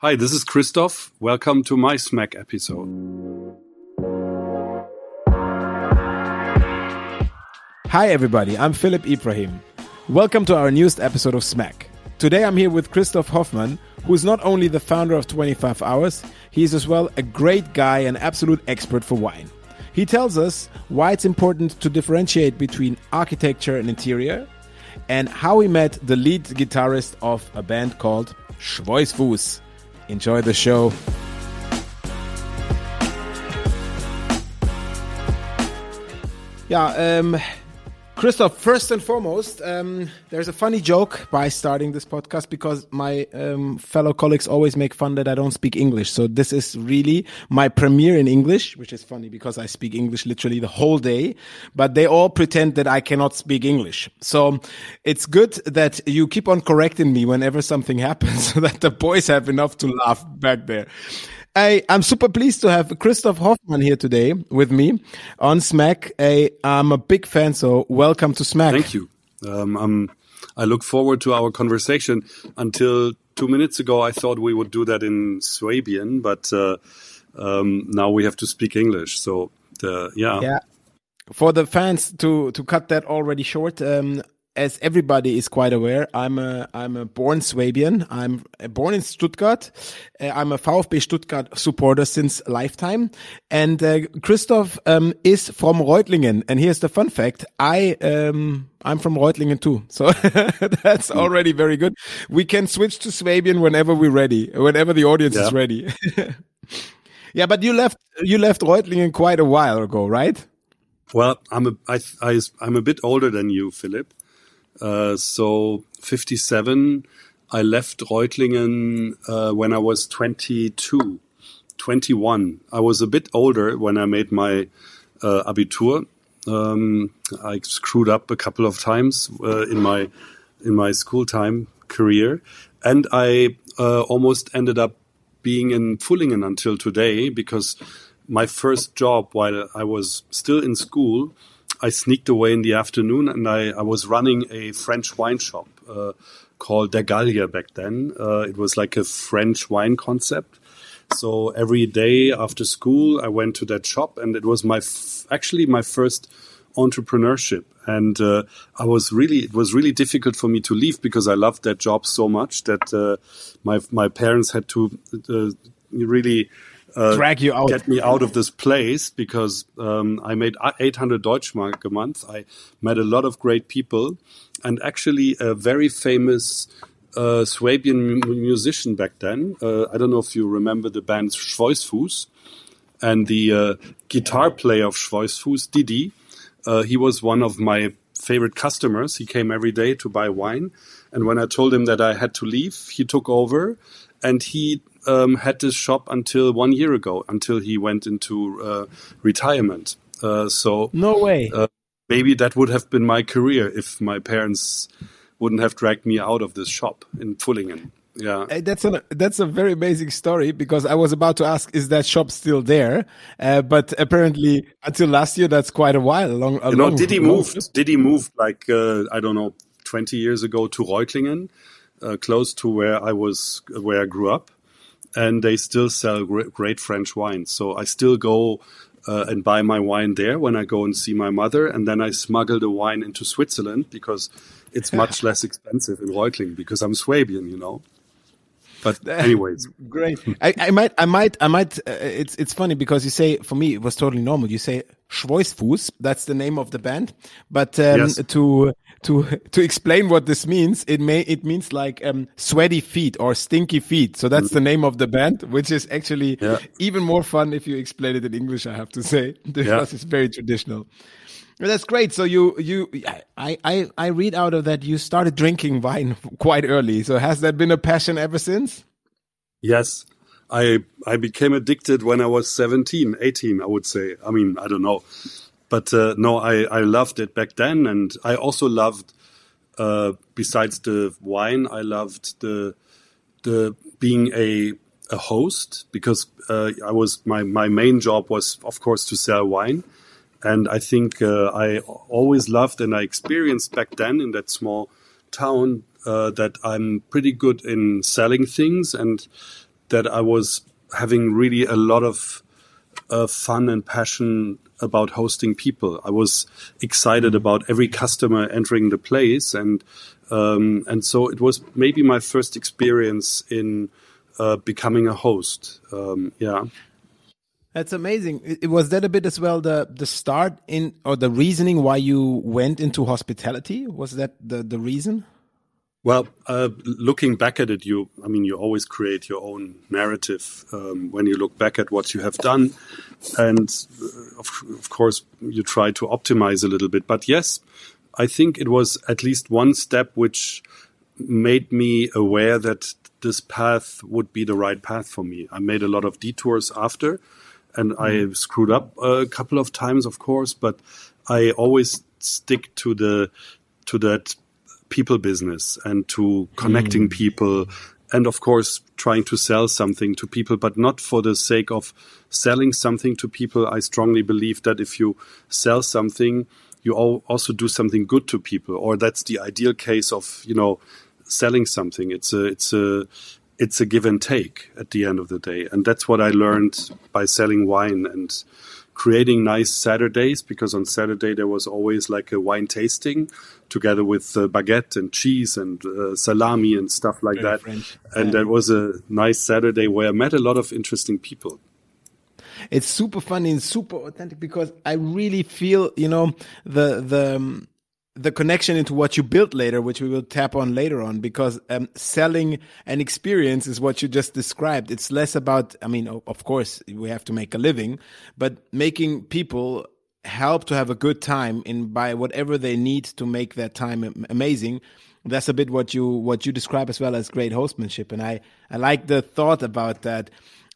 Hi, this is Christoph. Welcome to my Smack episode. Hi, everybody. I'm Philip Ibrahim. Welcome to our newest episode of Smack. Today I'm here with Christoph Hoffmann, who is not only the founder of 25 Hours, he is as well a great guy and absolute expert for wine. He tells us why it's important to differentiate between architecture and interior, and how he met the lead guitarist of a band called Schweißfuß. Enjoy the show. Yeah, um, Christoph, first and foremost, um, there's a funny joke by starting this podcast because my um, fellow colleagues always make fun that I don't speak English. So this is really my premiere in English, which is funny because I speak English literally the whole day, but they all pretend that I cannot speak English. So it's good that you keep on correcting me whenever something happens so that the boys have enough to laugh back there. I, I'm super pleased to have Christoph Hoffmann here today with me on Smack. I, I'm a big fan, so welcome to Smack. Thank you. Um, I'm, I look forward to our conversation. Until two minutes ago, I thought we would do that in Swabian, but uh, um, now we have to speak English. So, uh, yeah. Yeah. For the fans to to cut that already short, um, as everybody is quite aware, I'm a I'm a born Swabian. I'm born in Stuttgart. Uh, I'm a VfB Stuttgart supporter since lifetime. And uh, Christoph um, is from Reutlingen. And here's the fun fact: I um, I'm from Reutlingen too. So that's hmm. already very good. We can switch to Swabian whenever we're ready, whenever the audience yeah. is ready. yeah, but you left you left Reutlingen quite a while ago, right? Well, I'm a I, I, I'm a bit older than you, Philip. Uh, so 57, I left Reutlingen uh, when I was 22, 21. I was a bit older when I made my uh, Abitur. Um, I screwed up a couple of times uh, in my in my school time career, and I uh, almost ended up being in Pfullingen until today because my first job while I was still in school I sneaked away in the afternoon and I, I was running a French wine shop uh, called Der Gallier back then. Uh, it was like a French wine concept. So every day after school, I went to that shop and it was my, actually my first entrepreneurship. And uh, I was really, it was really difficult for me to leave because I loved that job so much that uh, my my parents had to uh, really uh, drag you out, get me out of this place because um, I made 800 Deutschmark a month. I met a lot of great people, and actually a very famous uh, Swabian musician back then. Uh, I don't know if you remember the band Schweißfuß and the uh, guitar player of Schweißfuß, Didi. Uh, he was one of my favorite customers. He came every day to buy wine. And when I told him that I had to leave, he took over and he um, had this shop until one year ago, until he went into uh, retirement. Uh, so no way. Uh, maybe that would have been my career if my parents wouldn't have dragged me out of this shop in Pfullingen. Yeah, that's a that's a very amazing story because I was about to ask, is that shop still there? Uh, but apparently, until last year, that's quite a while. Long, a you know, did he move? Did he move like uh, I don't know, twenty years ago to Reutlingen, uh, close to where I was, where I grew up, and they still sell great French wine. So I still go uh, and buy my wine there when I go and see my mother, and then I smuggle the wine into Switzerland because it's much less expensive in Reutlingen because I'm Swabian, you know. But anyways, great. I, I, might, I might, I might. Uh, it's it's funny because you say for me it was totally normal. You say Schweißfuß, that's the name of the band, but um, yes. to to to explain what this means, it may it means like um, sweaty feet or stinky feet. So that's the name of the band, which is actually yeah. even more fun if you explain it in English. I have to say because yeah. it's very traditional. That's great. So you you I I I read out of that you started drinking wine quite early. So has that been a passion ever since? Yes. I I became addicted when I was 17, 18, I would say. I mean, I don't know. But uh, no, I, I loved it back then, and I also loved. Uh, besides the wine, I loved the the being a a host because uh, I was my my main job was of course to sell wine, and I think uh, I always loved and I experienced back then in that small town uh, that I'm pretty good in selling things and that I was having really a lot of uh, fun and passion about hosting people. I was excited about every customer entering the place, and um, and so it was maybe my first experience in uh, becoming a host. Um, yeah. That's amazing. It, was that a bit as well the the start in or the reasoning why you went into hospitality? Was that the the reason? Well, uh, looking back at it, you, I mean, you always create your own narrative um, when you look back at what you have done. And uh, of, of, course, you try to optimize a little bit. But yes, I think it was at least one step which made me aware that this path would be the right path for me. I made a lot of detours after, and mm. I screwed up a couple of times, of course, but I always stick to the to that people business and to connecting mm. people and of course trying to sell something to people but not for the sake of selling something to people. I strongly believe that if you sell something you also do something good to people or that's the ideal case of you know selling something. It's a it's a it's a give and take at the end of the day. And that's what i learned by selling wine and creating nice Saturdays because on Saturday there was always like a wine tasting together with uh, baguette and cheese and uh, salami and stuff like Very that. French. And yeah. that was a nice Saturday where I met a lot of interesting people. It's super funny and super authentic because I really feel, you know, the the um, the connection into what you built later, which we will tap on later on, because um, selling an experience is what you just described. It's less about, I mean, of course, we have to make a living, but making people help to have a good time in by whatever they need to make that time amazing. That's a bit what you what you describe as well as great hostmanship, and I I like the thought about that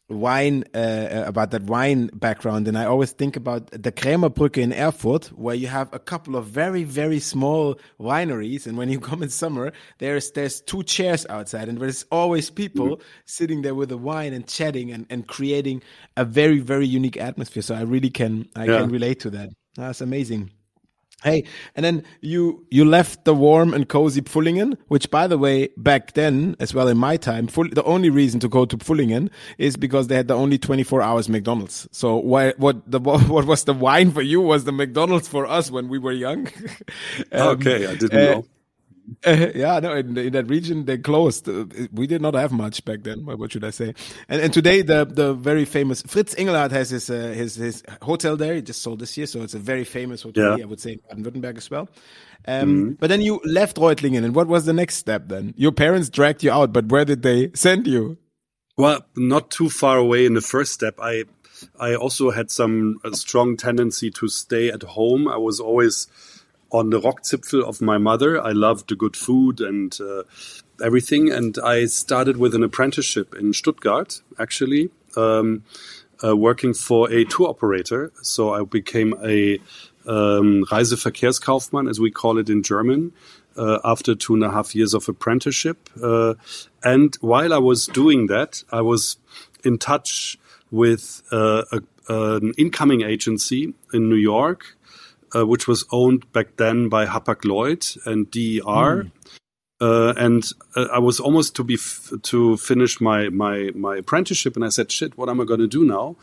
wine uh, uh, about that wine background and i always think about the Krämerbrücke in erfurt where you have a couple of very very small wineries and when you come in summer there's there's two chairs outside and there's always people mm -hmm. sitting there with a wine and chatting and, and creating a very very unique atmosphere so i really can i yeah. can relate to that that's amazing Hey, and then you you left the warm and cozy Pfullingen, which, by the way, back then as well in my time, full, the only reason to go to Pfullingen is because they had the only 24 hours McDonald's. So why, what the what was the wine for you was the McDonald's for us when we were young. um, okay, I didn't uh, know. Uh, yeah, no, in, in, that region they closed. Uh, we did not have much back then. What should I say? And, and today the the very famous Fritz Engelhardt has his uh, his his hotel there. He just sold this year, so it's a very famous hotel. Yeah. I would say in Baden-Württemberg as well. Um, mm -hmm. But then you left Reutlingen, and what was the next step then? Your parents dragged you out, but where did they send you? Well, not too far away in the first step. I I also had some strong tendency to stay at home. I was always on the Rockzipfel of my mother. I loved the good food and uh, everything. And I started with an apprenticeship in Stuttgart, actually, um, uh, working for a tour operator. So I became a um, Reiseverkehrskaufmann, as we call it in German. Uh, after two and a half years of apprenticeship. Uh, and while I was doing that, I was in touch with uh, a, an incoming agency in New York uh, which was owned back then by Hapag Lloyd and DER. Mm. Uh, and uh, I was almost to be to finish my my my apprenticeship, and I said, "Shit, what am I going to do now?"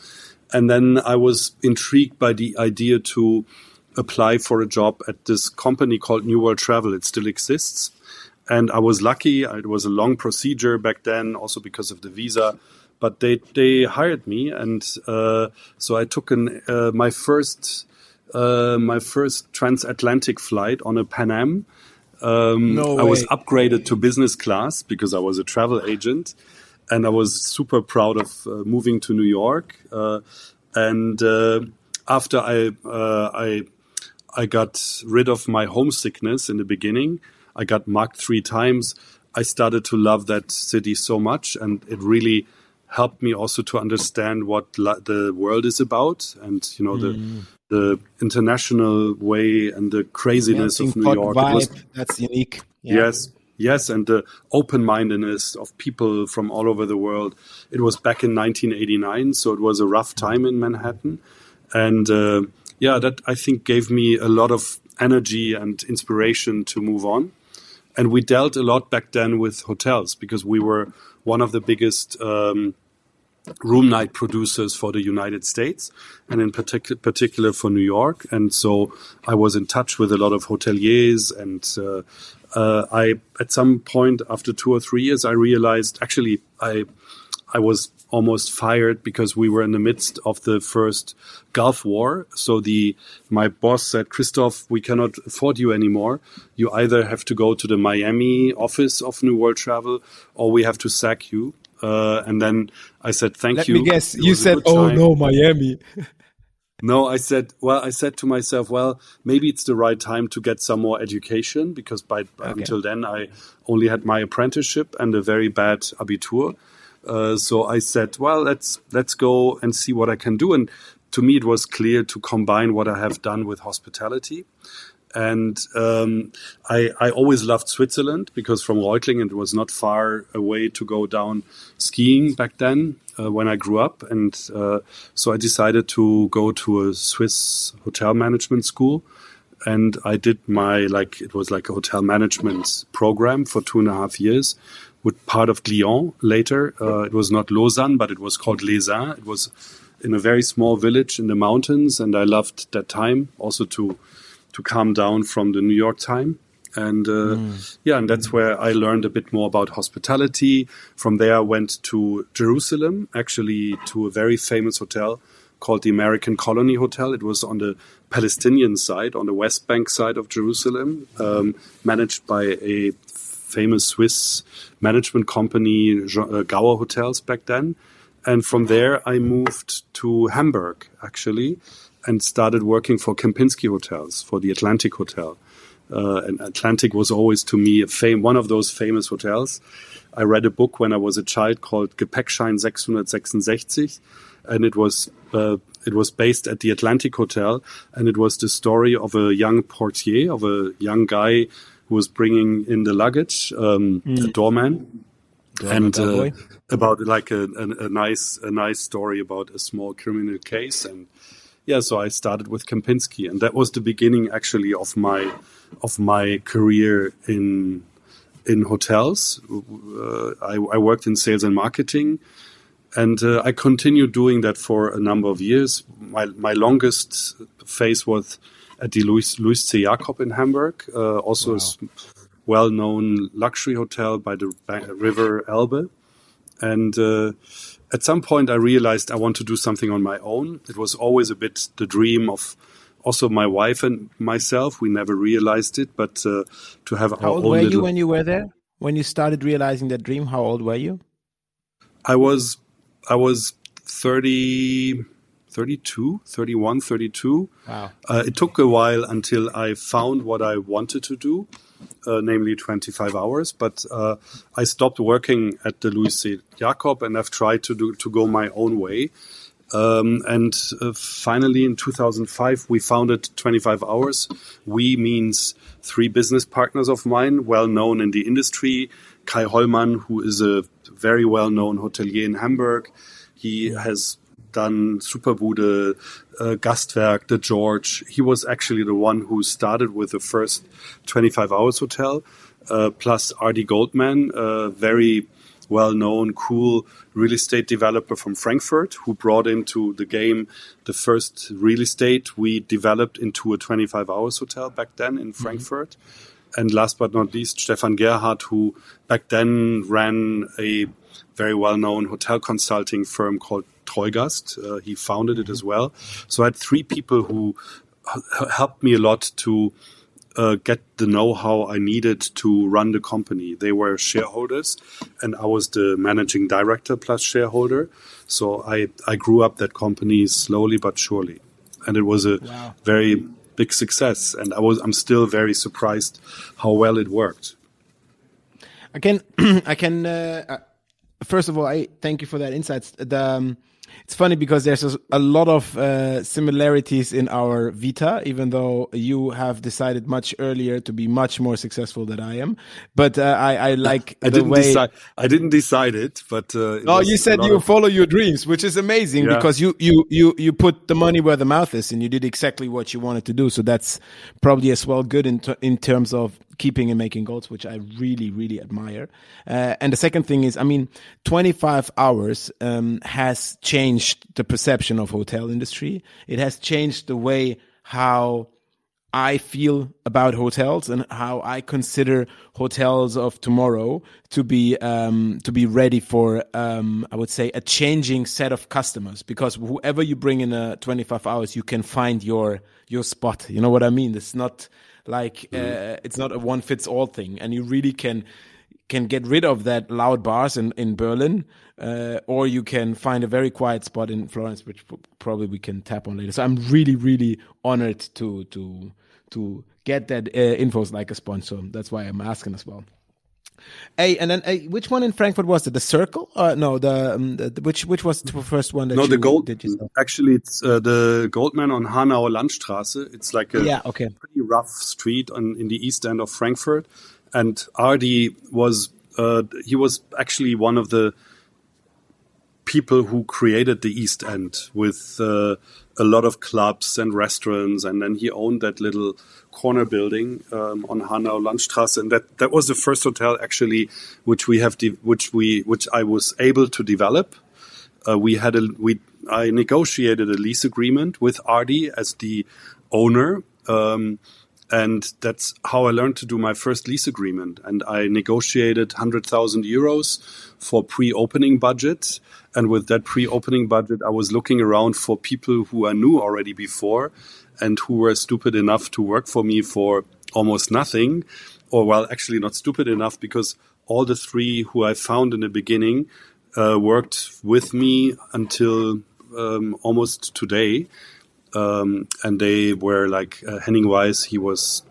And then I was intrigued by the idea to apply for a job at this company called New World Travel. It still exists, and I was lucky. It was a long procedure back then, also because of the visa. But they they hired me, and uh, so I took an uh, my first uh, my first transatlantic flight on a Pan Am. Um, no I was upgraded to business class because I was a travel agent, and I was super proud of uh, moving to New York. Uh, and uh, after I uh, I I got rid of my homesickness in the beginning, I got marked three times. I started to love that city so much, and it really helped me also to understand what the world is about and you know mm. the the international way and the craziness of New York. Vibe, was, that's unique. Yeah. Yes, yes, and the open mindedness of people from all over the world. It was back in 1989, so it was a rough time in Manhattan, and uh, yeah, that I think gave me a lot of energy and inspiration to move on. And we dealt a lot back then with hotels because we were one of the biggest um, room night producers for the United States and in partic- particular for New York. And so I was in touch with a lot of hoteliers and uh, uh, I, at some point after two or three years, I realized actually I, I was almost fired because we were in the midst of the first Gulf War. So the my boss said, Christoph, we cannot afford you anymore. You either have to go to the Miami office of New World Travel, or we have to sack you. Uh, and then I said, thank Let you. me guess. It You said, "Oh time." no, Miami." No, I said, well, I said to myself, well, maybe it's the right time to get some more education because by until then I only had my apprenticeship and a very bad abitur. Uh, so I said, well, let's let's go and see what I can do. And to me, it was clear to combine what I have done with hospitality. And um, I, I always loved Switzerland because from Reutlingen it was not far away to go down skiing back then uh, when I grew up. And uh, so I decided to go to a Swiss hotel management school. And I did my, like, it was like a hotel management program for two and a half years with part of Glion later. Uh, it was not Lausanne, but it was called Les It was in a very small village in the mountains. And I loved that time also to to calm down from the New York time. And uh, yeah, and that's where I learned a bit more about hospitality. From there, I went to Jerusalem, actually to a very famous hotel called the American Colony Hotel. It was on the Palestinian side, on the West Bank side of Jerusalem, um, managed by a famous Swiss management company, uh, Gower Hotels back then. And from there, I moved to Hamburg, actually, and started working for Kempinski Hotels, for the Atlantic Hotel. Uh, and Atlantic was always to me a fame, one of those famous hotels. I read a book when I was a child called Gepäckschein 666, and it was uh, it was based at the Atlantic Hotel, and it was the story of a young portier, of a young guy who was bringing in the luggage, um, a doorman, and uh, about like a, a, a nice a nice story about a small criminal case and yeah so i started with kempinski and that was the beginning actually of my of my career in in hotels uh, I, I worked in sales and marketing and uh, i continued doing that for a number of years my my longest phase was at the Louis, Louis C. Jacob in Hamburg, uh, also a well-known luxury hotel by the river Elbe. And uh, at some point, I realized I want to do something on my own. It was always a bit the dream of also my wife and myself. We never realized it, but uh, to have How our old were you when you were there? When you started realizing that dream, how old were you? I was I was 30, 32, 31, 32. Wow. Uh, it took a while until I found what I wanted to do, uh, namely 25 hours. But uh, I stopped working at the Louis C. Jacob and I've tried to do to go my own way. Um, and uh, finally, in 2005, we founded 25 Hours. We means three business partners of mine, well known in the industry. Kai Hollmann, who is a very well known hotelier in Hamburg. He has done Superbude, uh, Gastwerk, The George. He was actually the one who started with the first 25 Hours Hotel, uh, plus Ardi Goldman, a very well known, cool real estate developer from Frankfurt who brought into the game the first real estate we developed into a 25 hours hotel back then in Frankfurt. And last but not least, Stefan Gerhardt, who back then ran a very well known hotel consulting firm called Treugast. Uh, he founded it as well. So I had three people who helped me a lot to uh, get the know-how I needed to run the company. They were shareholders, and I was the managing director plus shareholder. So I I grew up that company slowly but surely, and it was a Wow. very big success. And I was I'm still very surprised how well it worked. I can, I can. Uh, uh, first of all, I thank you for that insights. The um, It's funny because there's a, a lot of uh, similarities in our vita, even though you have decided much earlier to be much more successful than I am. But uh, I, I like I the didn't way. decide. I didn't decide it, but uh, it Oh, you said you of- follow your dreams, which is amazing Yeah. because you, you, you, you put the money where the mouth is and you did exactly what you wanted to do. So that's probably as well good in, in terms of keeping and making goals, which I really, really admire. Uh, and the second thing is, I mean, 25 hours, um, has changed the perception of hotel industry. It has changed the way how I feel about hotels and how I consider hotels of tomorrow to be um, to be ready for um, I would say a changing set of customers because whoever you bring in a 25 hours you can find your your spot you know what I mean it's not like uh, it's not a one fits all thing and you really can can get rid of that loud bars in, in Berlin, uh, or you can find a very quiet spot in Florence, which probably we can tap on later. So I'm really, really honored to to to get that uh, infos like a sponsor. That's why I'm asking as well. Hey, and then which one in Frankfurt was it? The Circle? Uh, no, the, um, the which which was the first one that No, you the gold. did yourself? Actually, it's uh, the Goldman on Hanauer Landstraße. It's like a Yeah, okay. pretty rough street on, in the east end of Frankfurt. And Ardi was uh, he was actually one of the people who created the East End with uh, a lot of clubs and restaurants, and then he owned that little corner building um, on Hanau Landstraße, and that that was the first hotel actually which we have de- which we which I was able to develop. Uh, we had a we I negotiated a lease agreement with Ardi as the owner. Um, and that's how I learned to do my first lease agreement. And I negotiated 100,000 euros for pre-opening budget. And with that pre-opening budget, I was looking around for people who I knew already before and who were stupid enough to work for me for almost nothing. Or well, actually not stupid enough because all the three who I found in the beginning uh, worked with me until um, almost today um, and they were like uh, Henning Weiss. He was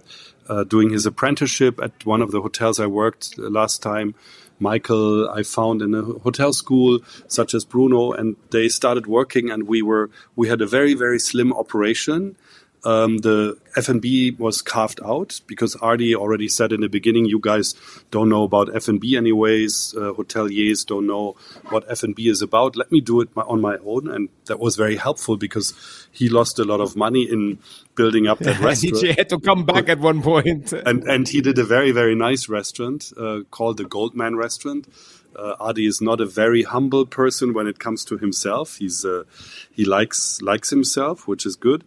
uh, doing his apprenticeship at one of the hotels I worked uh, last time. Michael, I found in a hotel school, such as Bruno, and they started working, and we were we had a very very slim operation. Um, the F&B was carved out because Ardi already said in the beginning, you guys don't know about F&B anyways. Uh, hoteliers don't know what F&B is about. Let me do it my, on my own. And that was very helpful because he lost a lot of money in building up that restaurant. he had to come back at one point. and and he did a very very nice restaurant uh, called the Goldman Restaurant. Uh, Ardi is not a very humble person when it comes to himself. He's uh, he likes likes himself, which is good.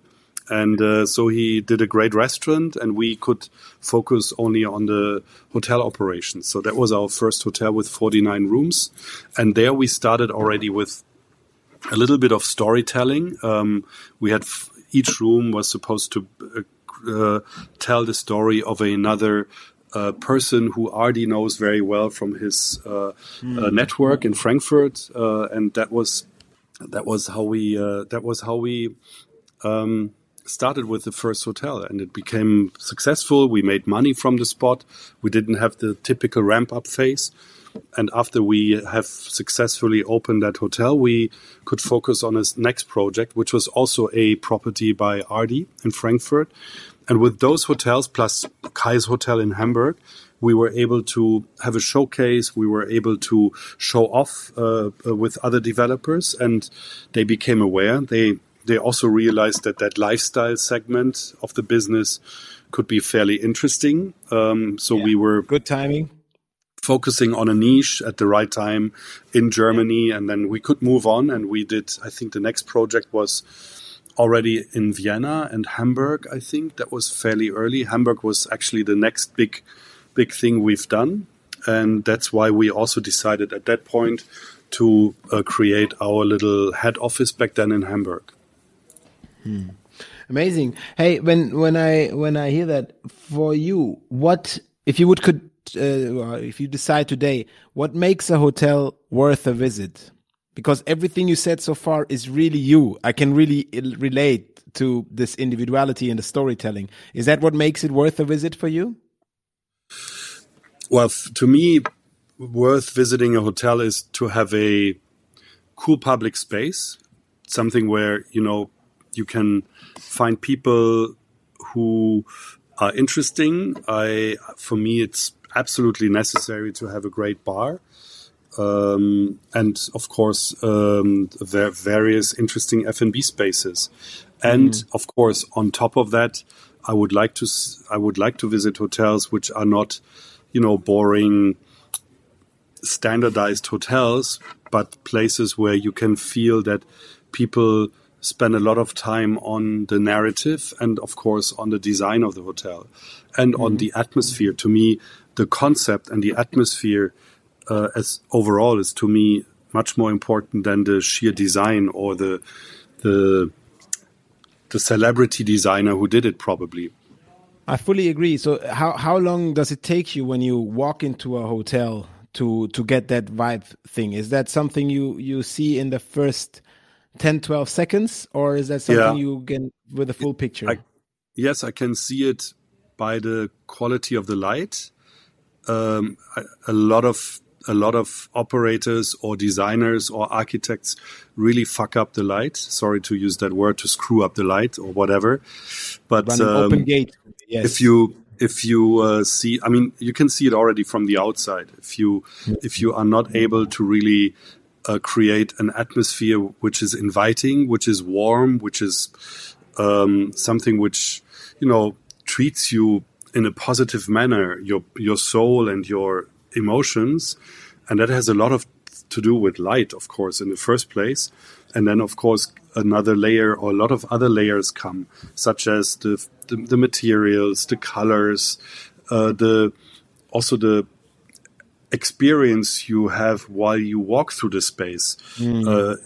And uh, so he did a great restaurant, and we could focus only on the hotel operations. So that was our first hotel with 49 rooms, and there we started already with a little bit of storytelling. Um, we had f- each room was supposed to uh, uh, tell the story of another uh, person who Ardi knows very well from his uh, uh, network in Frankfurt, uh, and that was that was how we uh, that was how we um, started with the first hotel, and it became successful. We made money from the spot. We didn't have the typical ramp up phase. And after we have successfully opened that hotel, we could focus on his next project, which was also a property by Ardi in Frankfurt. And with those hotels plus Kai's Hotel in Hamburg, we were able to have a showcase. We were able to show off uh, with other developers, and they became aware. They they also realized that that lifestyle segment of the business could be fairly interesting. Um, so we were Good timing. focusing on a niche at the right time in Germany, and then we could move on. And we did. I think the next project was already in Vienna and Hamburg. I think that was fairly early. Hamburg was actually the next big, big thing we've done, and that's why we also decided at that point to uh, create our little head office back then in Hamburg. Amazing. Hey, when when I when I hear that for you, what if you would could uh, if you decide today, what makes a hotel worth a visit? Because everything you said so far is really you. I can really il- relate to this individuality and the storytelling. Is that what makes it worth a visit for you? Well, to me, worth visiting a hotel is to have a cool public space something where you know you can find people who are interesting. I, for me, it's absolutely necessary to have a great bar. Um, and of course, um, there various interesting F&B spaces. And mm. of course, on top of that, I would like to, I would like to visit hotels which are not, you know, boring, standardized hotels, but places where you can feel that people spend a lot of time on the narrative and of course on the design of the hotel and mm-hmm. on the atmosphere to me the concept and the atmosphere uh, as overall is to me much more important than the sheer design or the the the celebrity designer who did it probably I fully agree. So how how long does it take you when you walk into a hotel to to get that vibe thing? Is that something you you see in the first 10 12 seconds or is that something yeah. you get with a full picture? I, yes, I can see it by the quality of the light. Um, a lot of a lot of operators or designers or architects really fuck up the light. Sorry to use that word to screw up the light or whatever. But um, open gate. Yes. If you if you uh, see, I mean, you can see it already from the outside. If you if you are not able to really uh, create an atmosphere which is inviting, which is warm, which is um, something which you know treats you in a positive manner, your your soul and your emotions, and that has a lot of to do with light, of course, in the first place, and then of course another layer or a lot of other layers come, such as the the, the materials, the colors, uh, the also the experience you have while you walk through the space. Mm. Uh,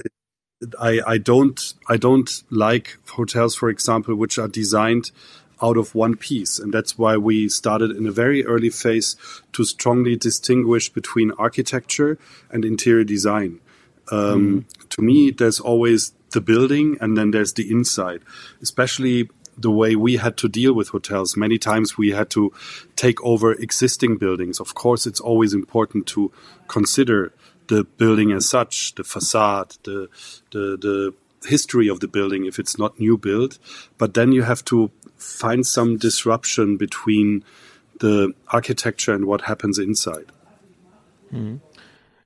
I, I don't I don't like hotels, for example, which are designed out of one piece, and that's why we started in a very early phase to strongly distinguish between architecture and interior design. Um, mm. To me, there's always the building, and then there's the inside, especially the way we had to deal with hotels. Many times we had to take over existing buildings. Of course, it's always important to consider the building as such, the facade, the the the history of the building if it's not new build. But then you have to find some disruption between the architecture and what happens inside. Mm.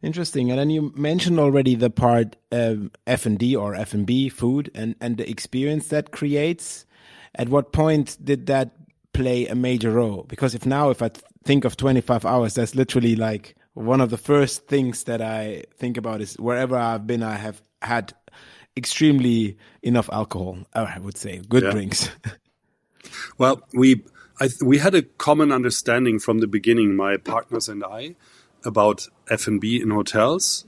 Interesting. And then you mentioned already the part F and D or F and B food and and the experience that creates. At what point did that play a major role? Because if now, if I think of 25 hours, that's literally like one of the first things that I think about is wherever I've been, I have had extremely enough alcohol. I would say good yeah. drinks. well, we I, we had a common understanding from the beginning, my partners and I, about F and B in hotels.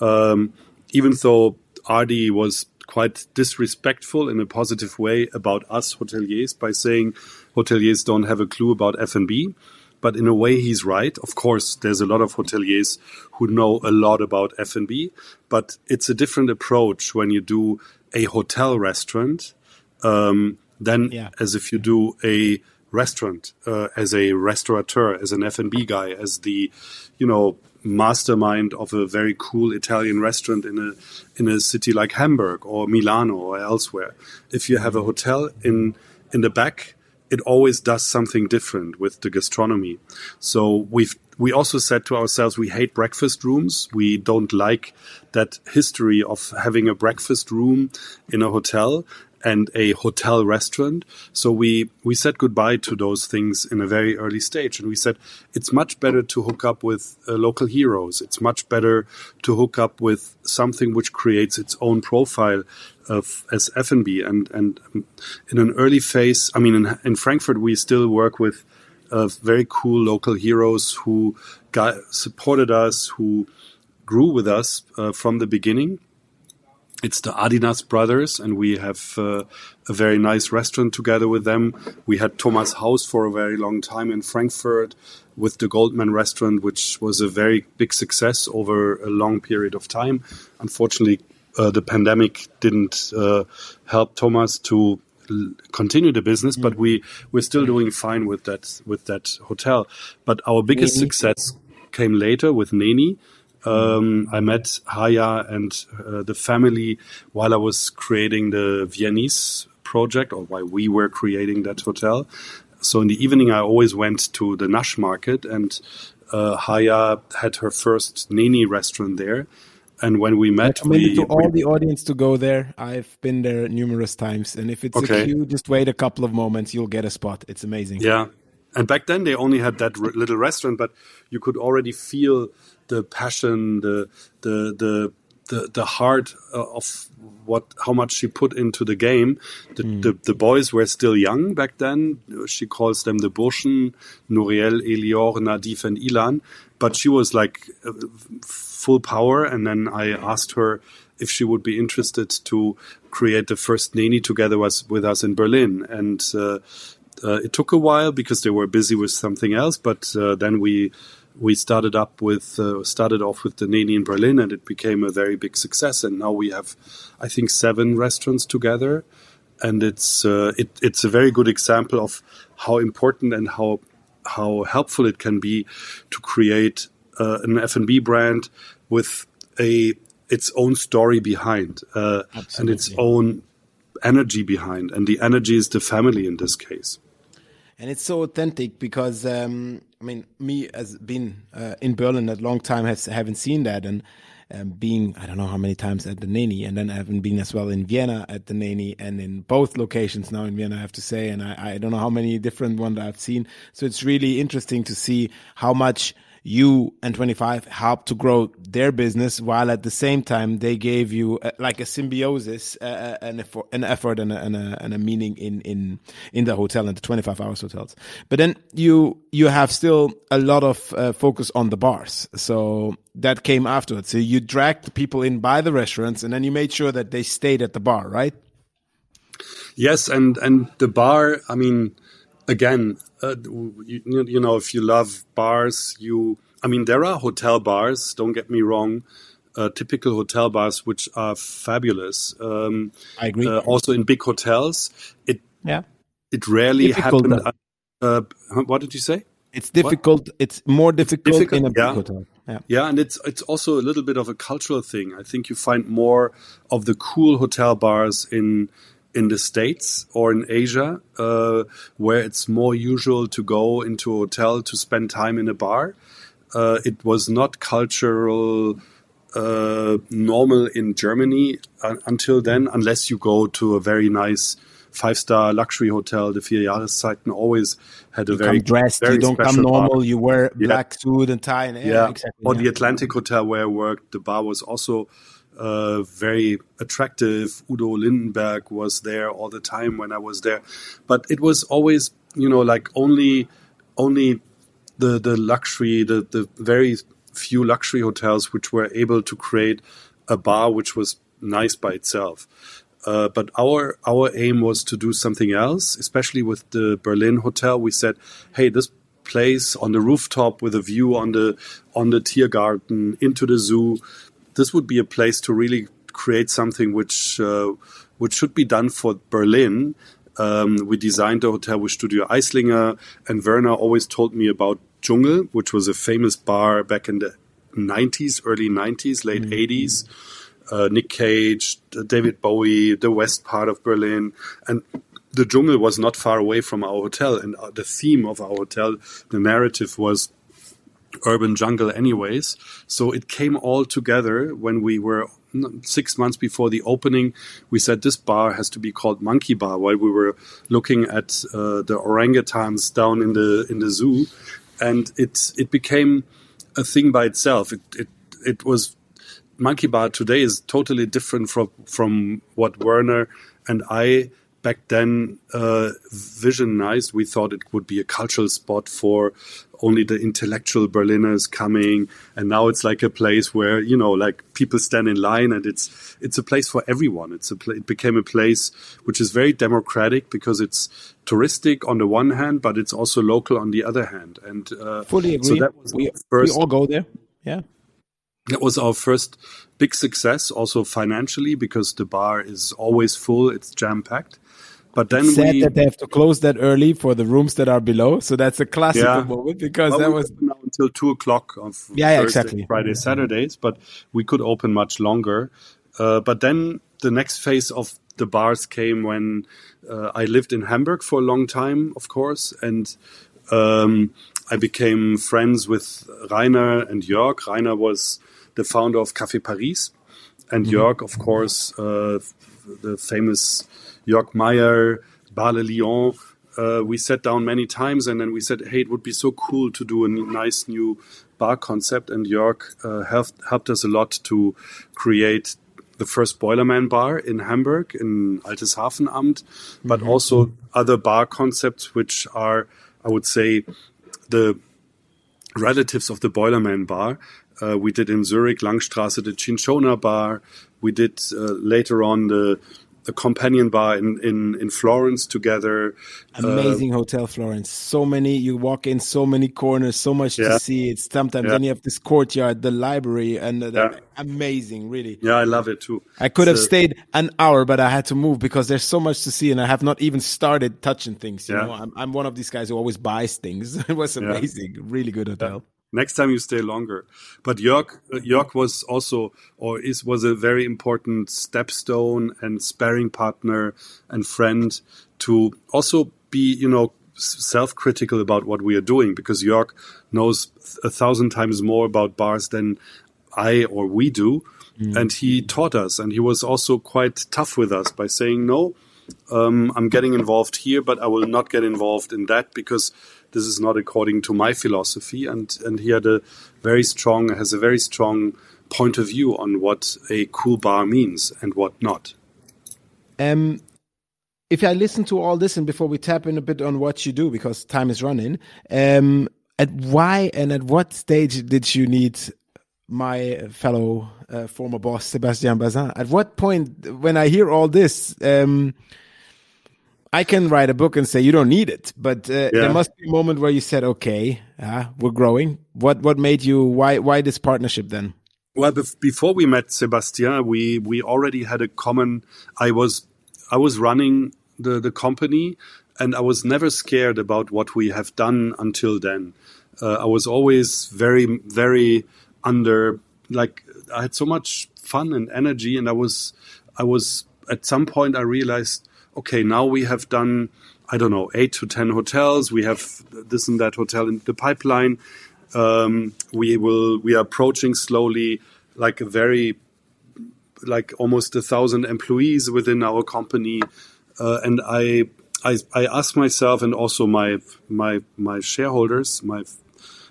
Um, even though Ardi was quite disrespectful in a positive way about us hoteliers by saying hoteliers don't have a clue about F&B. But in a way, he's right. Of course, there's a lot of hoteliers who know a lot about F&B, but it's a different approach when you do a hotel restaurant um, than yeah. as if you do a restaurant uh, as a restaurateur, as an F&B guy, as the, you know, mastermind of a very cool Italian restaurant in a in a city like Hamburg or Milano or elsewhere. If you have a hotel in in the back, it always does something different with the gastronomy. So we've we also said to ourselves we hate breakfast rooms. We don't like that history of having a breakfast room in a hotel and a hotel restaurant. So we, we said goodbye to those things in a very early stage. And we said it's much better to hook up with uh, local heroes. It's much better to hook up with something which creates its own profile of as F&B. And, and in an early phase, I mean, in, in Frankfurt, we still work with uh, very cool local heroes who got, supported us, who grew with us uh, from the beginning it's the Adinas brothers, and we have uh, a very nice restaurant together with them. We had Thomas Haus for a very long time in Frankfurt with the Goldman restaurant, which was a very big success over a long period of time. Unfortunately, uh, the pandemic didn't uh, help Thomas to continue the business, mm. but we we're still doing fine with that with that hotel. But our biggest success came later with Neni Um, I met Haya and uh, the family while I was creating the Viennese project, or while we were creating that hotel. So in the evening, I always went to the Naschmarkt, and uh, Haya had her first Neni restaurant there. And when we met, I recommend we, to all we- the audience to go there. I've been there numerous times, and if it's Okay. a queue, just wait a couple of moments. You'll get a spot. It's amazing. Yeah. And back then they only had that r- little restaurant, but you could already feel the passion, the the the the, the heart uh, of what how much she put into the game. The, the the boys were still young back then. She calls them the Burschen, Nuriel, Elior, Nadiv, and Ilan. But she was like uh, full power. And then I asked her if she would be interested to create the first Neni together was, with us in Berlin. And uh, uh, it took a while because they were busy with something else, but uh, then we we started up with uh, started off with the Neni in Berlin, and it became a very big success. And now we have, I think, seven restaurants together, and it's uh, it, it's a very good example of how important and how how helpful it can be to create uh, an F and B brand with a its own story behind uh, and its own energy behind, and the energy is the family in this case. And it's so authentic because um, I mean, me as been uh, in Berlin a long time has haven't seen that, and um, being I don't know how many times at the Neni, and then I haven't been as well in Vienna at the Neni, and in both locations now in Vienna, I have to say, and I, I don't know how many different ones I've seen. So it's really interesting to see how much you and 25 helped to grow their business while at the same time they gave you uh, like a symbiosis uh, uh, an, effort, an effort and a, and, a, and a meaning in, in in the hotel and the 25 hours hotels. But then you you have still a lot of uh, focus on the bars. So that came afterwards. So you dragged people in by the restaurants and then you made sure that they stayed at the bar right? Yes, and and the bar. I mean, again, uh, you, you know, if you love bars, you. I mean, there are hotel bars. Don't get me wrong. Uh, typical hotel bars, which are fabulous. Um, I agree. uh, also in big hotels, it yeah it rarely Difficult, happened. though. Uh, what did you say? it's difficult it's more difficult, difficult, in a big yeah. hotel yeah Yeah, and it's it's also a little bit of a cultural thing. I think you find more of the cool hotel bars in in the states or in Asia, uh, where it's more usual to go into a hotel to spend time in a bar. Uh, it was not cultural uh, normal in Germany uh, until then, unless you go to a very nice five star luxury hotel. The Vier Jahreszeiten always had a you very come dressed very you don't come special bar. normal you wear Yeah. black suit and tie and yeah, Yeah, exactly or yeah. the Atlantic Hotel where I worked, the bar was also uh, very attractive. Udo Lindenberg was there all the time when I was there, but it was always, you know, like only, only the the luxury, the the very few luxury hotels which were able to create a bar which was nice by itself. Uh, but our our aim was to do something else, especially with the Berlin hotel. We said, "Hey, this place on the rooftop with a view on the on the Tiergarten into the zoo, this would be a place to really create something which uh, which should be done for Berlin." Um, we designed the hotel with Studio Aisslinger, and Werner always told me about Dschungel, which was a famous bar back in the 90s, early 90s, late 80s uh, Nick Cave, David Bowie, the west part of Berlin, and the jungle was not far away from our hotel. And uh, the theme of our hotel, the narrative was urban jungle, anyways. So it came all together when we were six months before the opening. We said this bar has to be called Monkey Bar while we were looking at uh, the orangutans down in the in the zoo, and it it became a thing by itself. It it it was Monkey Bar today is totally different from from what Werner and I back then uh, visionized. We thought it would be a cultural spot for only the intellectual Berliners coming, and now it's like a place where you know, like people stand in line, and it's it's a place for everyone. It's a pla it became a place which is very democratic because it's touristic on the one hand, but it's also local on the other hand. And uh, fully agree So that was we, first we all go there yeah that was our first big success, also financially, because the bar is always full; it's jam packed. But then sad we, that they have to close that early for the rooms that are below so that's a classic Yeah. moment because well, that was now until two o'clock on Yeah, yeah, Thursday, exactly. Friday, Saturdays, but we could open much longer. Uh, but then the next phase of the bars came when uh, I lived in Hamburg for a long time, of course, and um, I became friends with Rainer and Jörg. Rainer was the founder of Café Paris, and Jörg, of course, uh, the famous Jörg Meyer, Bar Le Lion. Uh, we sat down many times, and then we said, "Hey, it would be so cool to do a nice new bar concept." And Jörg uh, helped helped us a lot to create the first Boilerman bar in Hamburg in Altes Hafenamt, but also other bar concepts which are, I would say, the relatives of the Boilerman bar. Uh, we did in Zurich, Langstrasse, the Cinchona bar. We did uh, later on the the companion bar in, in, in Florence together. Uh, amazing hotel, Florence. So many, you walk in, so many corners, so much Yeah. to see. It's sometimes Yeah. then you have this courtyard, the library, and the, Yeah. amazing, really. Yeah, I love it too. I could have stayed an hour, but I had to move because there's so much to see, and I have not even started touching things. You Yeah. know, I'm, I'm one of these guys who always buys things. it was amazing, really good hotel. Next time you stay longer. But Jörg Jörg uh, was also, or is, was a very important stepstone and sparring partner and friend to also be, you know, self critical about what we are doing because Jörg knows a thousand times more about bars than I or we do. Mm. And he taught us, and he was also quite tough with us by saying, no, um, I'm getting involved here, but I will not get involved in that because this is not according to my philosophy. And and he had a very strong has a very strong point of view on what a cool bar means and what not. Um, if I listen to all this and before we tap in a bit on what you do because time is running, um, at why and at what stage did you need my fellow uh, former boss Sebastian Bazin? At what point, when I hear all this, um, I can write a book and say you don't need it, but uh, there must be a moment where you said, "Okay, uh, we're growing." What what made you? Why why this partnership then? Well, bef- before we met Sebastian, we we already had a common. I was I was running the the company, and I was never scared about what we have done until then. Uh, I was always very very under like I had so much fun and energy, and I was I was at some point I realized, okay, now we have done I don't know eight to ten hotels. We have this and that hotel in the pipeline um, we will we are approaching slowly like a very like almost a thousand employees within our company uh, and I, I i ask myself and also my my my shareholders my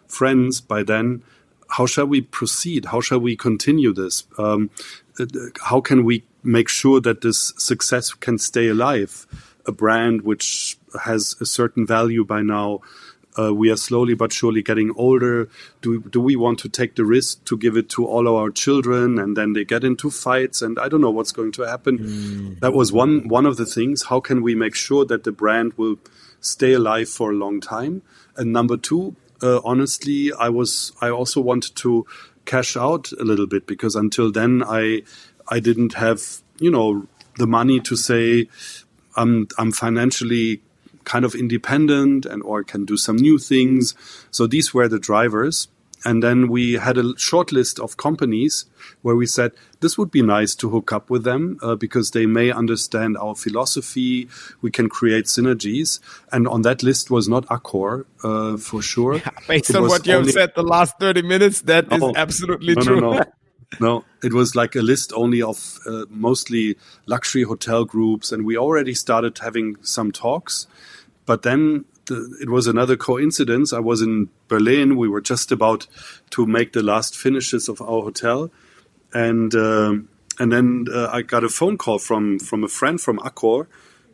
friends by then how shall we proceed how shall we continue this um, how can we make sure that this success can stay alive a brand which has a certain value by now uh, we are slowly but surely getting older. Do do we want to take the risk to give it to all of our children, and then they get into fights, and I don't know what's going to happen. That was one one of the things. How can we make sure that the brand will stay alive for a long time? And number two, Uh, honestly, I was I also wanted to cash out a little bit because until then I I didn't have you know the money to say I'm I'm financially kind of independent and or can do some new things. So these were the drivers. And then we had a short list of companies where we said this would be nice to hook up with them uh, because they may understand our philosophy. We can create synergies. And on that list was not Accor uh, for sure. Based It on what you have said the last thirty minutes, that is absolutely no, true. No, no, no. It was like a list only of uh, mostly luxury hotel groups, and we already started having some talks. But then the, it was another coincidence. I was in Berlin. We were just about to make the last finishes of our hotel, and um, and then uh, I got a phone call from from a friend from Accor,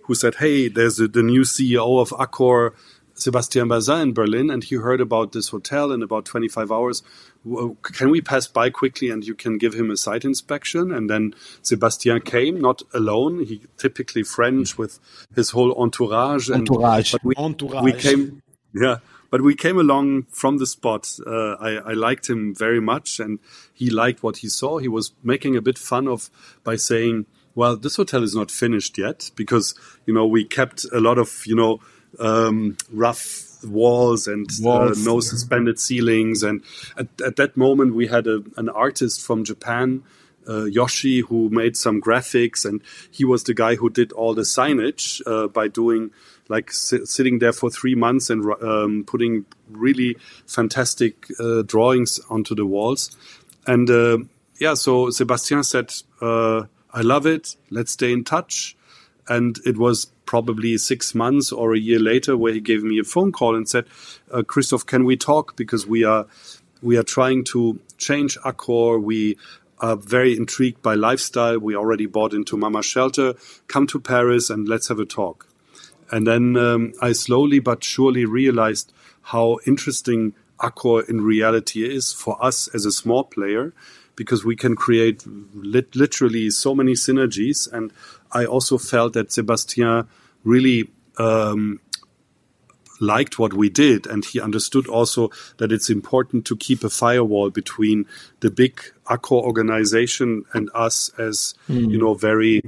who said, "Hey, there's a, the new CEO of Accor." Sebastian Bazin in Berlin, and he heard about this hotel in about 25 hours. W- Can we pass by quickly and you can give him a site inspection? And then Sebastian came, not alone. He typically French with his whole entourage. And, Entourage. but we, Entourage. we came, yeah, but we came along from the spot. Uh, I, I liked him very much, and he liked what he saw. He was making a bit fun of by saying, "Well, this hotel is not finished yet because you know we kept a lot of you know um, rough walls and uh, Walls, no suspended ceilings. And at, at that moment, we had a, an artist from Japan, uh, Yoshi, who made some graphics, and he was the guy who did all the signage uh, by doing like si- sitting there for three months and um, putting really fantastic uh, drawings onto the walls. And uh, yeah, so Sebastian said, uh, "I love it. Let's stay in touch." And it was probably six months or a year later where he gave me a phone call and said, uh, "Christoph, can we talk? Because we are we are trying to change Accor. We are very intrigued by lifestyle. We already bought into Mama Shelter. Come to Paris and let's have a talk." And then um, I slowly but surely realized how interesting Accor in reality is for us as a small player, because we can create lit- literally so many synergies. And I also felt that Sebastian really um, liked what we did, and he understood also that it's important to keep a firewall between the big Accor organization and us as you know very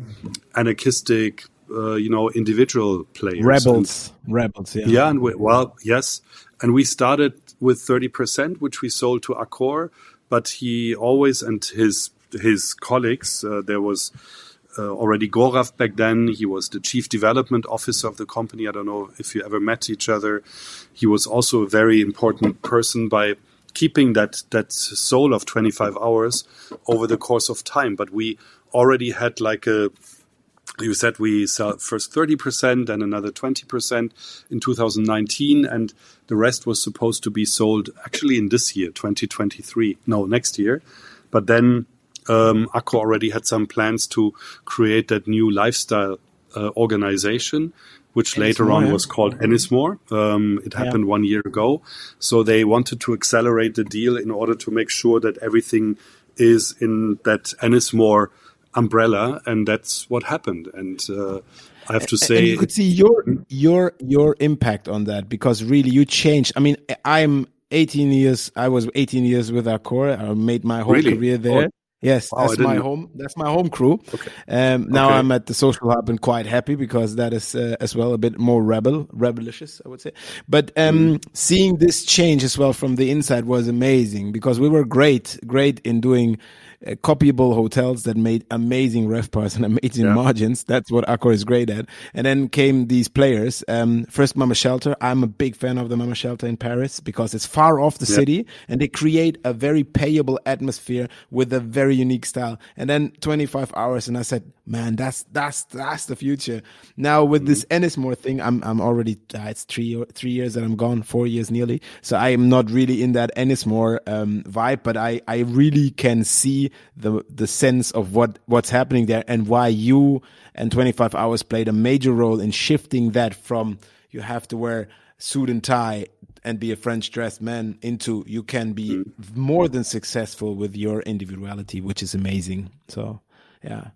anarchistic, uh, you know, individual players. Rebels, rebels. Yeah. Yeah, and we, well, yes, and we started with thirty percent, which we sold to Accor, but he always and his his colleagues. Uh, there was uh, already Gaurav back then. He was the chief development officer of the company. I don't know if you ever met each other. He was also a very important person by keeping that that soul of 25 hours over the course of time. But we already had like a you said we sell first 30% and another 20% in 2019 and the rest was supposed to be sold actually in this year 2023 no next year but then um, Accor already had some plans to create that new lifestyle uh, organization which later on was called Ennismore. Um, it happened one year ago. So they wanted to accelerate the deal in order to make sure that everything is in that Ennismore umbrella, and that's what happened. And uh, I have to and say, you could see your your your impact on that because really you changed. I mean, I'm 18 years. I was 18 years with Accor. I made my whole Really? career there. Oh. Yes, Wow, that's my know. home. That's my home crew. Um, now Okay. I'm at the social hub and quite happy because that is uh, as well a bit more rebel, rebellious, I would say. But um, Mm. seeing this change as well from the inside was amazing because we were great, great in doing uh, copyable hotels that made amazing RevPARs and amazing Yeah. margins. That's what Accor is great at. And then came these players. Um, first, Mama Shelter. I'm a big fan of the Mama Shelter in Paris because it's far off the Yeah. city and they create a very payable atmosphere with a very unique style. And then 25 hours, and I said, man, that's that's that's the future. Now with this Ennismore thing, I'm I'm already uh, it's three or- three years that I'm gone, four years nearly. So I am not really in that Ennismore um, vibe, but I I really can see the the sense of what what's happening there and why you and 25 hours played a major role in shifting that from you have to wear suit and tie and be a French dressed man into you can be mm. more than successful with your individuality, which is amazing. So, yeah,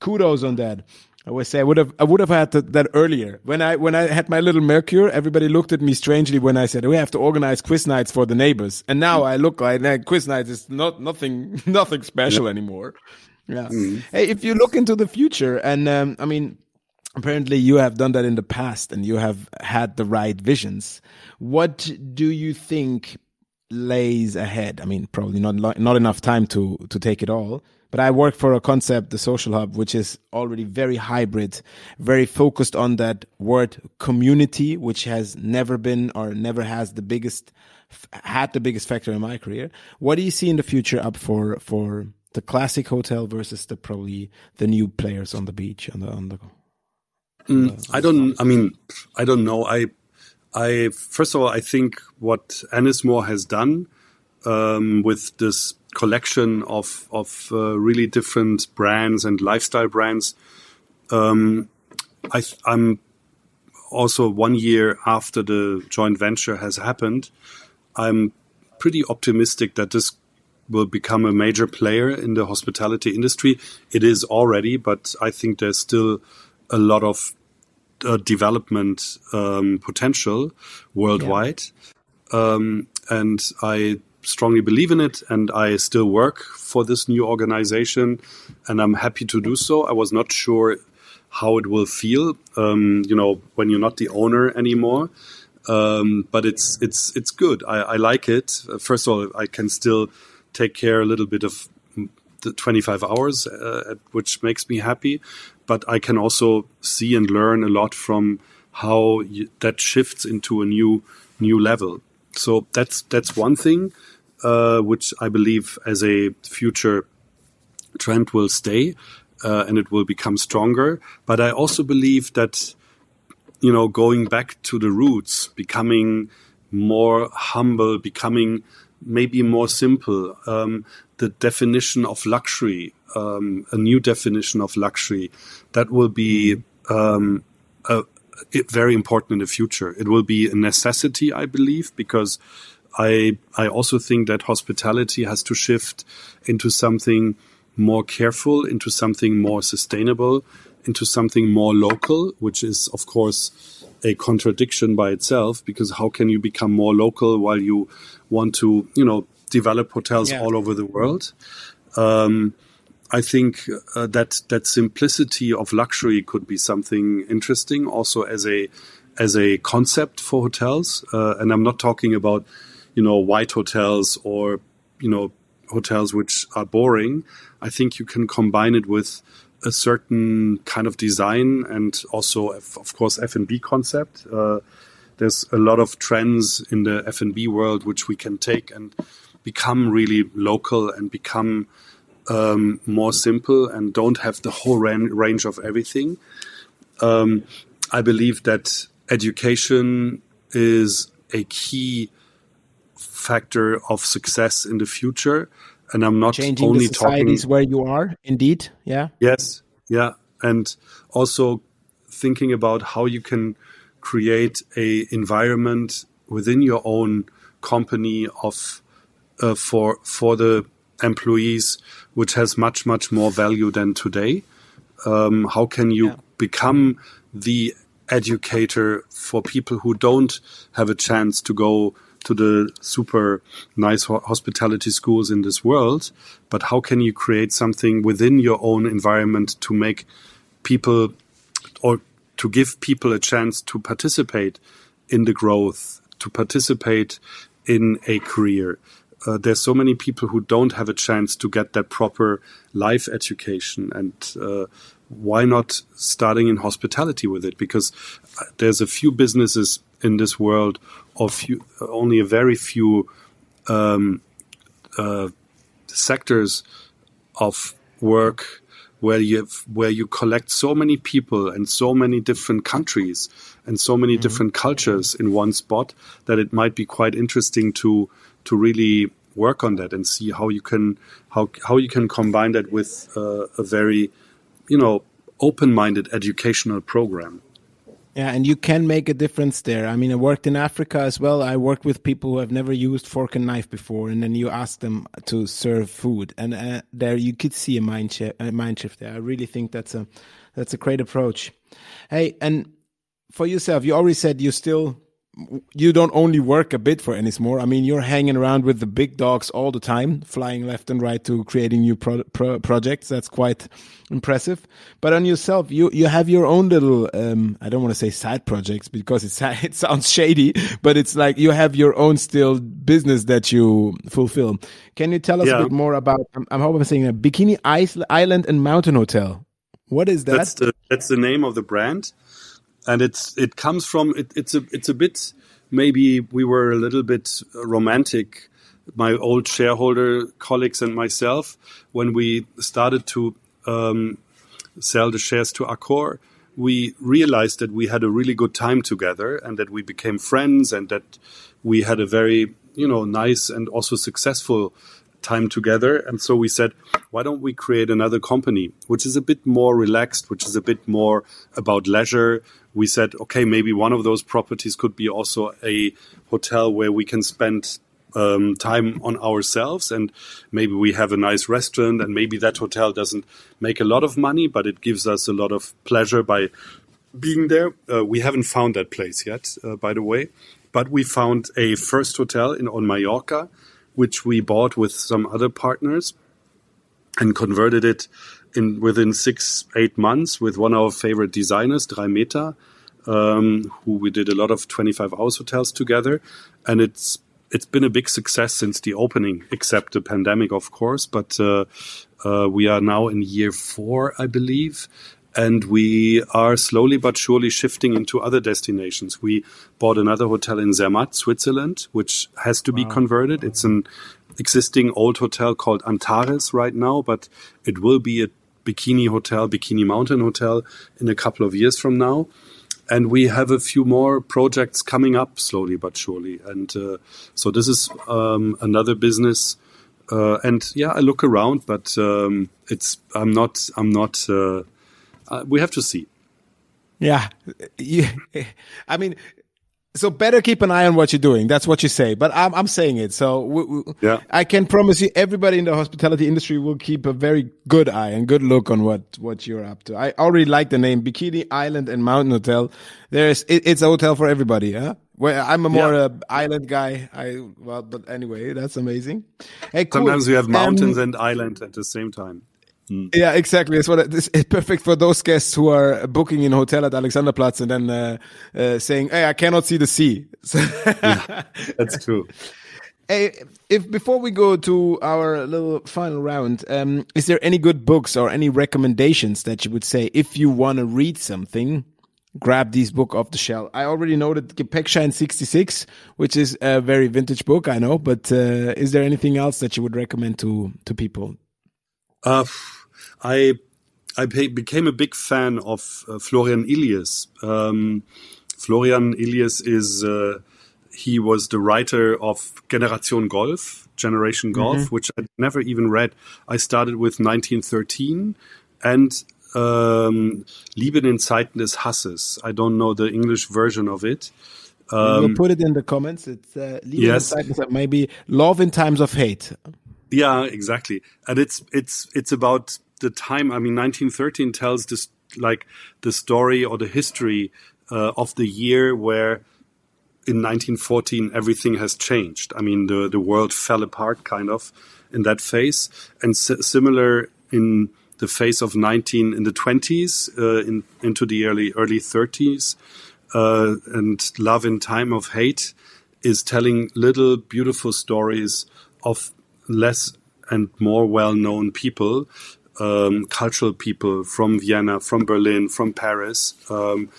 kudos on that. I always say I would have I would have had that, that earlier when I when I had my little Mercure. Everybody looked at me strangely when I said we have to organize quiz nights for the neighbors, and now I look like quiz nights is not nothing nothing special anymore. Yeah. Hey, if you look into the future, and um, I mean, apparently you have done that in the past and you have had the right visions what do you think lays ahead i mean probably not not enough time to to take it all but i work for a concept the social hub which is already very hybrid very focused on that word community which has never been or never has the biggest had the biggest factor in my career what do you see in the future up for for the classic hotel versus the probably the new players on the beach on the on the I don't. I mean, I don't know. I, I first of all, I think what Ennismore has done um, with this collection of of uh, really different brands and lifestyle brands. Um, I, I'm also one year after the joint venture has happened. I'm pretty optimistic that this will become a major player in the hospitality industry. It is already, but I think there's still a lot of uh, development um, potential worldwide. Um, and I strongly believe in it, and I still work for this new organization, and I'm happy to do so. I was not sure how it will feel, um, you know, when you're not the owner anymore. Um, but it's it's it's good. I, I like it. First of all, I can still take care a little bit of the 25 hours, uh, which makes me happy. But I can also see and learn a lot from how you, that shifts into a new new level. So that's that's one thing uh, which I believe as a future trend will stay uh, and it will become stronger. But I also believe that you know going back to the roots, becoming more humble, becoming maybe more simple. Um, the definition of luxury, um, a new definition of luxury, that will be um, a, very important in the future. It will be a necessity, I believe, because I I also think that hospitality has to shift into something more careful, into something more sustainable, into something more local, which is of course a contradiction by itself because how can you become more local while you want to, you know, develop hotels yeah. all over the world? Um, I think uh, that that simplicity of luxury could be something interesting, also as a as a concept for hotels. Uh, and I'm not talking about you know white hotels or you know hotels which are boring. I think you can combine it with a certain kind of design and also, of course, F and B concept. Uh, there's a lot of trends in the F and B world which we can take and become really local and become um, more simple and don't have the whole range of everything. Um, I believe that education is a key factor of success in the future. And I'm not Changing only the societies talking where you are, indeed. Yeah. Yes. Yeah. And also thinking about how you can create a environment within your own company of uh, for for the employees, which has much much more value than today. Um, how can you yeah. become the educator for people who don't have a chance to go to the super nice hospitality schools in this world, but how can you create something within your own environment to make people or to give people a chance to participate in the growth, to participate in a career? uh, there's so many people who don't have a chance to get that proper life education and uh, why not starting in hospitality with it because uh, there's a few businesses in this world of few, only a very few um, uh, sectors of work where you have, where you collect so many people and so many different countries and so many mm -hmm. different cultures in one spot that it might be quite interesting to to really work on that and see how you can how how you can combine that with uh, a very you know open-minded educational program yeah and you can make a difference there. I mean i worked in africa as well. I worked with people who have never used fork and knife before and then you ask them to serve food and uh, there you could see a mind shift a mind shift there. I really think that's a that's a great approach. Hey and for yourself you already said you still you don't only work a bit for Ennismore. I mean, you're hanging around with the big dogs all the time, flying left and right to creating new pro pro projects. That's quite impressive. But on yourself, you you have your own little. Um, I don't want to say side projects because it's it sounds shady, but it's like you have your own still business that you fulfill. Can you tell us yeah. a bit more about? I'm, I'm hoping I'm saying a Bikini Island and Mountain Hotel. What is that? That's the that's the name of the brand and it's it comes from it, it's a it's a bit maybe we were a little bit romantic my old shareholder colleagues and myself when we started to um, sell the shares to Accor we realized that we had a really good time together and that we became friends and that we had a very you know nice and also successful time together. And so we said, why don't we create another company, which is a bit more relaxed, which is a bit more about leisure. We said, okay, maybe one of those properties could be also a hotel where we can spend um, time on ourselves and maybe we have a nice restaurant and maybe that hotel doesn't make a lot of money, but it gives us a lot of pleasure by being there. Uh, we haven't found that place yet, uh, by the way, but we found a first hotel in on Mallorca which we bought with some other partners and converted it in within six, eight months with one of our favorite designers, Dreimeter. um, who we did a lot of 25 hours hotels together, and it's it's been a big success since the opening, except the pandemic, of course. But uh, uh, we are now in year four, I believe, and we are slowly but surely shifting into other destinations. We bought another hotel in Zermatt, Switzerland, which has to wow. be converted. It's an existing old hotel called Antares right now, but it will be a bikini hotel, bikini mountain hotel in a couple of years from now and we have a few more projects coming up slowly but surely. And uh, so this is um, another business. Uh, and yeah, I look around, but um, it's I'm not I'm not. Uh, uh we have to see. Yeah, I mean, so better keep an eye on what you're doing. That's what you say, but I'm I'm saying it. So we, we, yeah. I can promise you, everybody in the hospitality industry will keep a very good eye and good look on what what you're up to. I already like the name Bikini Island and Mountain Hotel. There's it, it's a hotel for everybody. Huh? Well, I'm a more yeah. uh, island guy. I well, but anyway, that's amazing. Hey, cool. Sometimes we have mountains um, and islands at the same time. Mm. Yeah, exactly. It's what it's perfect for those guests who are booking in a hotel at Alexanderplatz and then uh, uh, saying, "Hey, I cannot see the sea." yeah, that's true. Hey, if before we go to our little final round, um, is there any good books or any recommendations that you would say if you want to read something? Grab these book off the shelf. I already know that Gepäckschein 66, which is a very vintage book, I know, but uh, is there anything else that you would recommend to to people? Uh, I I became a big fan of uh, Florian Illies. Um, Florian Illies is uh, he was the writer of Generation Golf, Generation Golf, mm -hmm. which I never even read. I started with 1913 and um, Lieben in Zeiten des Hasses. I don't know the English version of it. Um, we'll put it in the comments. It's uh, Lieben yes. in Zeiten, maybe Love in Times of Hate. Yeah, exactly. And it's it's it's about the time. I mean, 1913 tells this like the story or the history uh, of the year where in 1914 everything has changed. I mean, the the world fell apart kind of in that phase, and similar in the phase of 19 in the 20s uh, in, into the early early 30s, uh, and Love in Time of Hate is telling little beautiful stories of less and more well-known people, um, cultural people from Vienna, from Berlin, from Paris, um,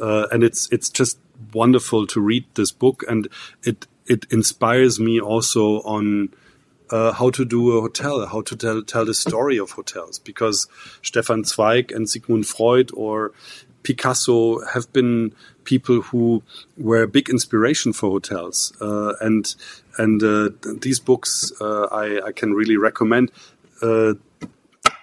uh, and it's it's just wonderful to read this book, and it it inspires me also on. Uh, how to do a hotel, how to tell tell the story of hotels, because Stefan Zweig and Sigmund Freud or Picasso have been people who were a big inspiration for hotels, uh, and and uh, these books uh, I, I, can really recommend.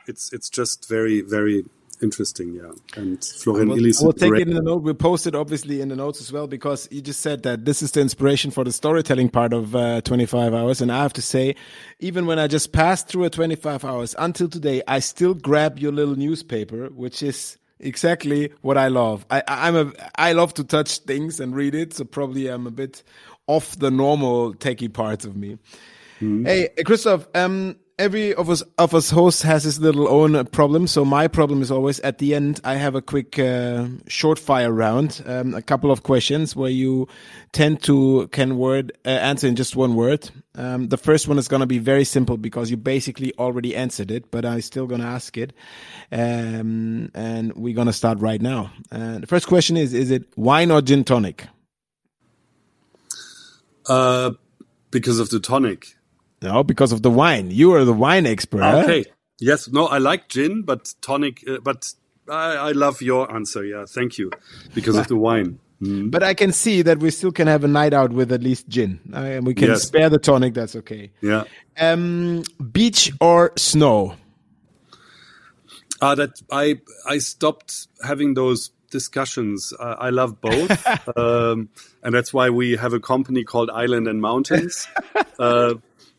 It's it's just very very interesting, yeah. And Florian Illies. We'll take it in the note. We'll post it obviously in the notes as well because you just said that this is the inspiration for the storytelling part of uh, 25 hours. And I have to say, even when I just passed through a 25 hours until today, I still grab your little newspaper, which is exactly what I love. I, I'm a I love to touch things and read it, so probably I'm a bit off the normal techie parts of me. Mm. Hey, Christoph, um, every of us of us hosts has his little own problem. So my problem is always at the end. I have a quick uh, short fire round, um, a couple of questions where you tend to can word uh, answer in just one word. Um, the first one is going to be very simple because you basically already answered it, but I'm still going to ask it. Um, and we're going to start right now. Uh, the first question is: Is it wine or gin tonic? Uh, because of the tonic. No, because of the wine. You are the wine expert. Okay. Huh? Yes. No, I like gin, but tonic. Uh, but I, I, love your answer. Yeah. Thank you. Because of the wine. Mm. But I can see that we still can have a night out with at least gin, uh, and we can yes. spare the tonic. That's okay. Yeah. Um, beach or snow? Uh, that I I stopped having those discussions. Uh, I love both, um, and that's why we have a company called Island and Mountains. Uh,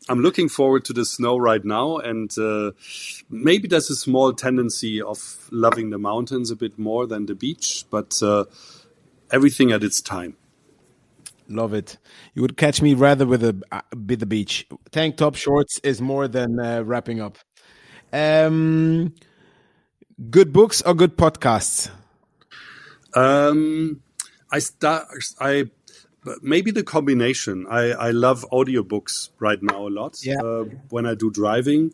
I'm looking forward to the snow right now, and uh, maybe there's a small tendency of loving the mountains a bit more than the beach, but uh, everything at its time. Love it. You would catch me rather with a uh, with the beach. Tank top shorts is more than uh, wrapping up. Um, good books or good podcasts? Um, I start. I maybe the combination. I I love audiobooks right now a lot. Yeah. Uh, when I do driving,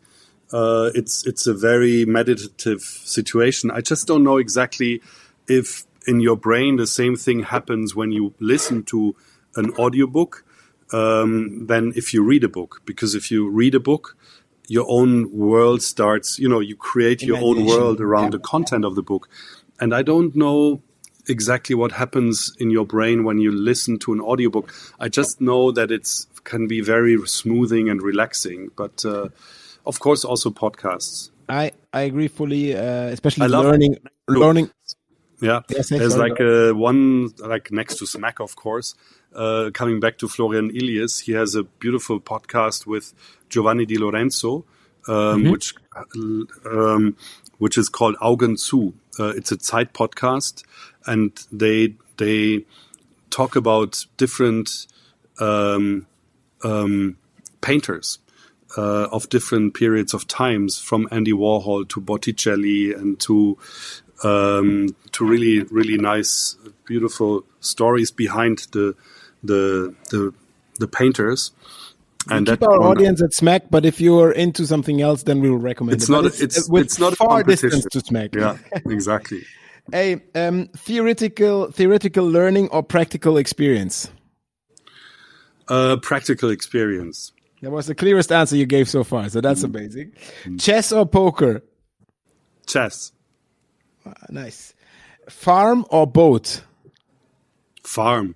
uh, it's it's a very meditative situation. I just don't know exactly if in your brain the same thing happens when you listen to an audiobook um, than if you read a book. Because if you read a book, your own world starts. You know, you create your own world around yeah. the content of the book, and I don't know exactly what happens in your brain when you listen to an audiobook. I just know that it can be very smoothing and relaxing, but uh, of course also podcasts. I I agree fully, uh, especially learning learning. Yeah, say there's sorry. like uh, one like next to Smack, of course. Uh, coming back to Florian Illies, he has a beautiful podcast with Giovanni Di Lorenzo, um, which um, which is called Augen zu. Uh, it's a Zeit podcast, and they they talk about different um, um, painters uh, of different periods of times, from Andy Warhol to Botticelli and to um, to really really nice, beautiful stories behind the the the, the painters. And Keep that our one- audience at Smack, but if you're into something else, then we'll recommend It's it. Not a- it's- uh, with it's not far distance to Smack. Yeah, exactly. Hey, um, theoretical theoretical learning or practical experience? Uh, practical experience. That was the clearest answer you gave so far, so Mm. that's amazing. Chess or poker? Chess. Ah, nice. Farm or boat? Farm.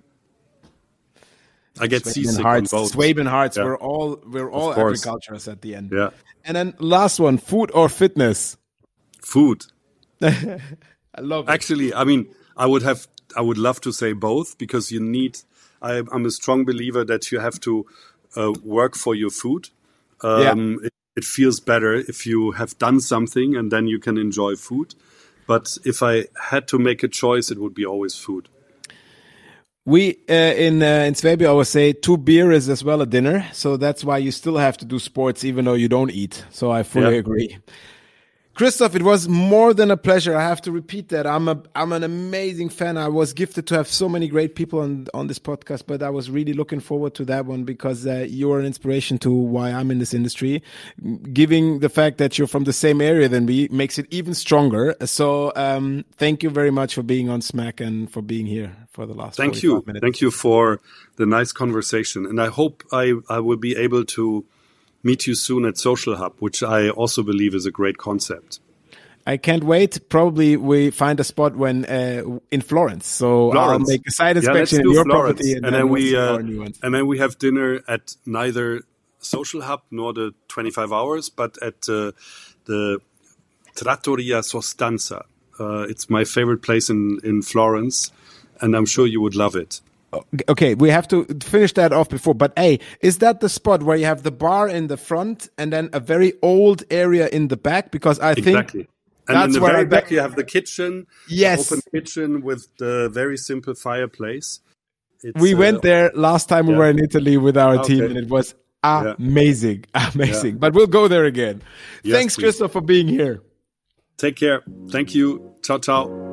I get Swabian seasick on hearts. boats. Swabian hearts. Yeah. We're all we're all agriculturists at the end. Yeah. And then last one, food or fitness? Food. I love it. Actually, I mean, I would have, I would love to say both because you need. I, I'm a strong believer that you have to uh, work for your food. Um, it, it feels better if you have done something and then you can enjoy food. But if I had to make a choice, it would be always food. We uh, in uh, in Swabia always say two beer is as well a dinner, so that's why you still have to do sports even though you don't eat. So I fully Yeah. agree. Christoph, it was more than a pleasure. I have to repeat that. I'm a I'm an amazing fan. I was gifted to have so many great people on on this podcast, but I was really looking forward to that one because uh, you're an inspiration to why I'm in this industry. Giving the fact that you're from the same area than me makes it even stronger. So um, thank you very much for being on Smack and for being here for the last. Thank you. Minutes. Thank you for the nice conversation. And I hope I, I will be able to meet you soon at Social Hub, which I also believe is a great concept. I can't wait. Probably we find a spot when uh, in Florence. So I'll make a side Yeah, inspection in your Florence. property, and, and then, then we uh, our new ones. and then we have dinner at neither Social Hub nor the 25 hours, but at uh, the Trattoria Sostanza. Uh, it's my favorite place in in Florence, and I'm sure you would love it. Okay, we have to finish that off before. But hey, is that the spot where you have the bar in the front and then a very old area in the back? Because I think Exactly. And that's in the where very I back, you have the kitchen, the Yes. open kitchen with the very simple fireplace. It's, we uh, went there last time we were in Italy with our Okay. team, and it was Yeah. amazing, amazing. But we'll go there again. Yes, Thanks, please. Christoph, for being here. Take care. Thank you. Ciao, ciao.